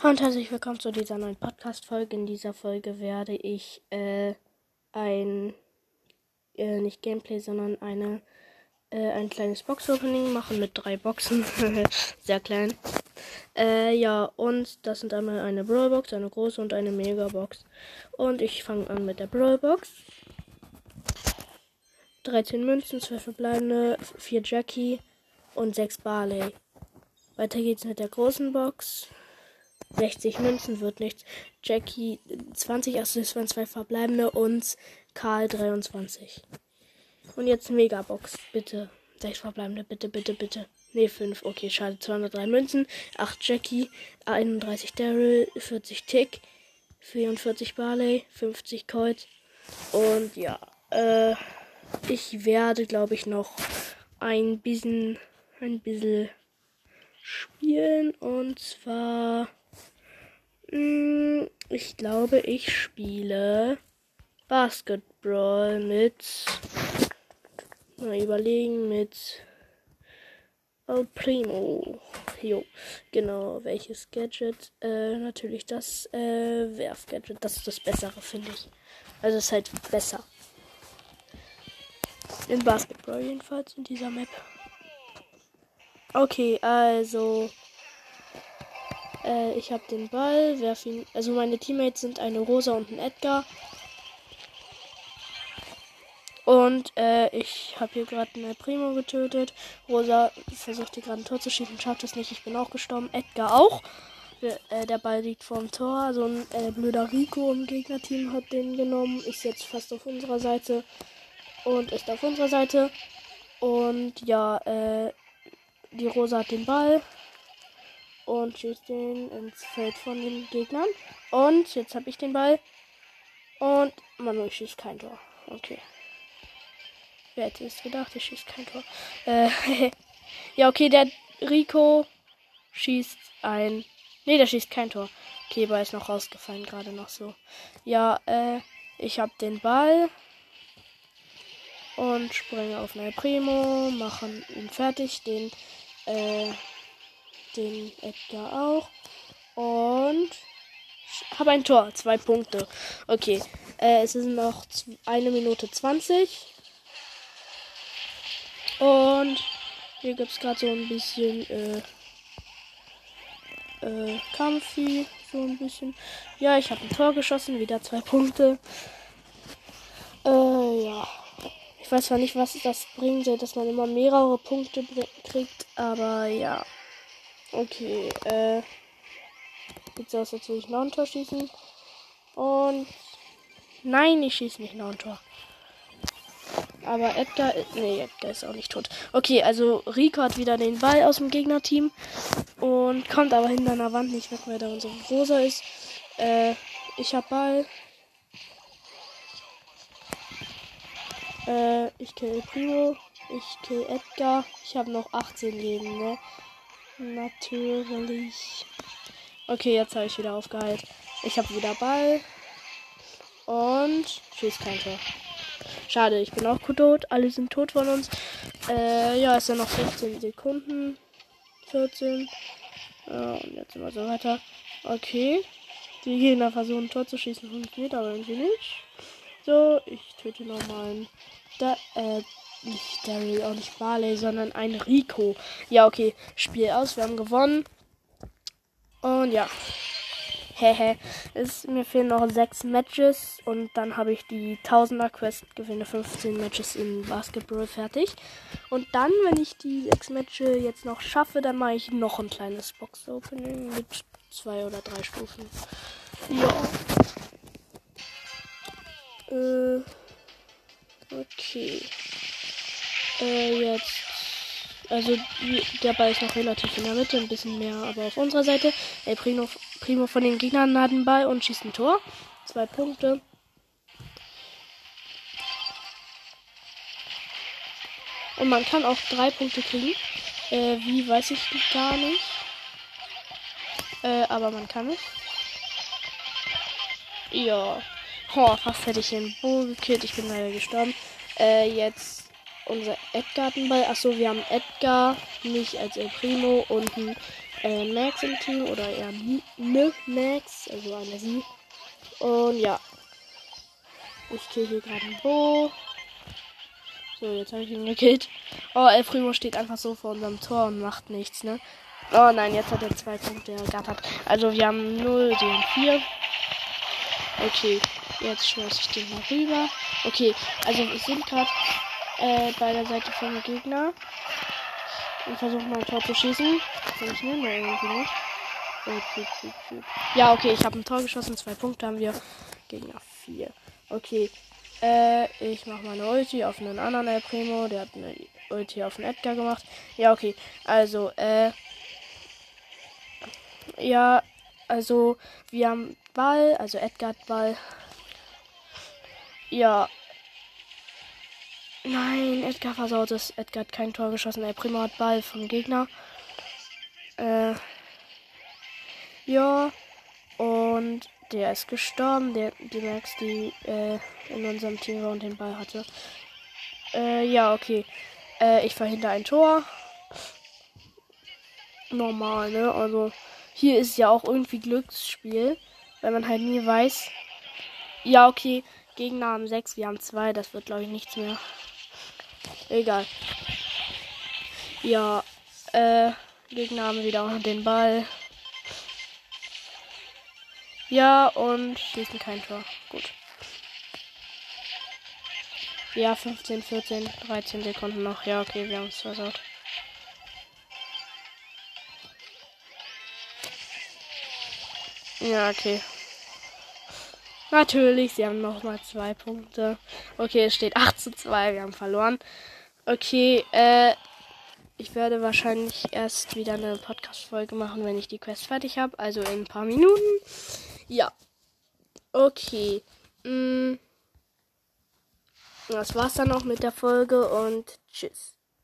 Und herzlich willkommen zu dieser neuen Podcast-Folge. In dieser Folge werde ich äh, ein, äh, nicht Gameplay, sondern eine, äh, ein kleines Box-Opening machen mit drei Boxen. Sehr klein. Äh, ja, und das sind einmal eine Brawl-Box, eine große und eine Mega-Box. Und ich fange an mit der Brawl-Box. 13 Münzen, 12 verbleibende, 4 Jackie und 6 Barley. Weiter geht's mit der großen Box. 60 Münzen wird nichts. Jackie 20 Assists 2 verbleibende und Karl 23. Und jetzt Megabox, bitte. 6 verbleibende, bitte, bitte, bitte. Ne, 5. Okay, schade. 203 Münzen. 8 Jackie. 31 Daryl. 40 Tick. 44 Barley. 50 Colt. Und ja, äh, ich werde, glaube ich, noch ein bisschen, ein bisschen spielen. Und zwar ich glaube, ich spiele Basketball mit. Mal überlegen mit. El Primo. Jo, genau. Welches Gadget? Äh, natürlich das äh, Werf-Gadget. Das ist das Bessere, finde ich. Also ist halt besser. In Basketball jedenfalls, in dieser Map. Okay, also äh, ich habe den Ball, werf ihn. Also meine Teammates sind eine Rosa und ein Edgar. Und äh, ich habe hier gerade eine Primo getötet. Rosa versucht hier gerade ein Tor zu schießen, schafft es nicht. Ich bin auch gestorben. Edgar auch. Der, äh, der Ball liegt vorm Tor. So ein äh, blöder Rico im Gegnerteam hat den genommen. Ist jetzt fast auf unserer Seite. Und ist auf unserer Seite. Und ja, äh, die Rosa hat den Ball und schießt den ins Feld von den Gegnern. Und jetzt habe ich den Ball. Und Manu schießt kein Tor. Okay. Wer hätte es gedacht, ich schießt kein Tor. Äh, ja, okay, der Rico schießt ein. Ne, der schießt kein Tor. Okay, Ball ist noch rausgefallen, gerade noch so. Ja, äh, ich habe den Ball. Und springe auf eine Primo, machen ihn fertig, den äh, den Edgar auch. Und habe ein Tor. Zwei Punkte. Okay. Äh, es ist noch eine Minute 20. Und hier gibt es gerade so ein bisschen äh, äh, Kampf. So ein bisschen. Ja, ich habe ein Tor geschossen. Wieder zwei Punkte. Äh, ja. Ich weiß zwar nicht, was das bringen soll, dass man immer mehrere Punkte kriegt, aber ja. Okay, äh. Sieht so aus, als würde ich noch ein Tor schießen. Und. Nein, ich schieße nicht noch ein Tor. Aber Edgar. Nee, Edgar ist auch nicht tot. Okay, also Rico hat wieder den Ball aus dem Gegnerteam. Und kommt aber hinter einer Wand nicht weg, weil da unsere Rosa ist. Äh, ich hab Ball. Äh, ich kill Primo. Ich kill Edgar. Ich habe noch 18 Leben, ne? Natürlich. Okay, jetzt habe ich wieder aufgeheilt. Ich habe wieder Ball. Und schießt kein. Schade, ich bin auch tot. Alle sind tot von uns. Äh, ja, es sind noch 15 Sekunden. 14. Ja, und jetzt immer so weiter. Okay. Die Gegner versuchen Tor zu schießen. Funktioniert aber irgendwie nicht. So, ich töte nochmal einen. Da, äh, nicht Daryl, auch nicht Barley, sondern ein Rico. Ja, okay. Spiel aus. Wir haben gewonnen. Und ja. Hehe. mir fehlen noch sechs Matches und dann habe ich die 1000er Quest, gewinne 15 Matches in Basketball fertig. Und dann, wenn ich die sechs Matches jetzt noch schaffe, dann mache ich noch ein kleines Box-Opening mit zwei oder drei Stufen. Ja. Äh, Äh, jetzt. Also der Ball ist noch relativ in der Mitte, ein bisschen mehr, aber auf unserer Seite. El Primo, Primo von den Gegnern hat den Ball und schießt ein Tor. Zwei Punkte. Und man kann auch drei Punkte kriegen. Äh, wie weiß ich gar nicht. Äh, aber man kann es. Ja. Oh, fast hätte ich den Bo gekillt. Ich bin leider gestorben. Äh, jetzt unser Edgar den Ball. Achso, wir haben Edgar, mich als El Primo und ein äh, Max im Team oder eher ne Max, also eine sie. Und ja. Ich kill hier gerade einen Bo. So, jetzt habe ich ihn gekillt. Oh, El Primo steht einfach so vor unserem Tor und macht nichts, ne? Oh nein, jetzt hat er zwei Punkte ergattert. Also wir haben 0, die haben 4. Okay, jetzt schmeiße ich den mal rüber. Okay, also wir sind gerade äh, bei der Seite vom Gegner. Und versuchen mal ein Tor zu schießen. Funktioniert mir irgendwie nicht. Oh, ja, okay, ich habe ein Tor geschossen. Zwei Punkte haben wir. Gegner 4. Okay. Äh, ich mache meine Ulti auf einen anderen El Primo. Der hat eine Ulti auf den Edgar gemacht. Ja, okay. Also, äh. Ja, also wir haben Ball, also Edgar hat Ball. Ja. Nein, Edgar versaut es. Edgar hat kein Tor geschossen. Der Primo hat Ball vom Gegner. Äh. Ja. Und der ist gestorben. Der, die Max, die äh, in unserem Team war und den Ball hatte. Äh, ja, okay. Äh, ich verhindere ein Tor. Normal, ne? Also. Hier ist ja auch irgendwie Glücksspiel, weil man halt nie weiß. Ja, okay. Gegner haben 6, wir haben 2. Das wird, glaube ich, nichts mehr. Egal. Ja, äh, Gegner haben wieder den Ball. Ja, und schießen kein Tor. Gut. Ja, 15, 14, 13 Sekunden noch. Ja, okay, wir haben es versaut. Ja, okay. Natürlich, sie haben noch mal zwei Punkte. Okay, es steht 8 zu 2, wir haben verloren. Okay, äh, ich werde wahrscheinlich erst wieder eine Podcast-Folge machen, wenn ich die Quest fertig habe. Also in ein paar Minuten. Ja. Okay. Mm. Das war's dann auch mit der Folge und tschüss.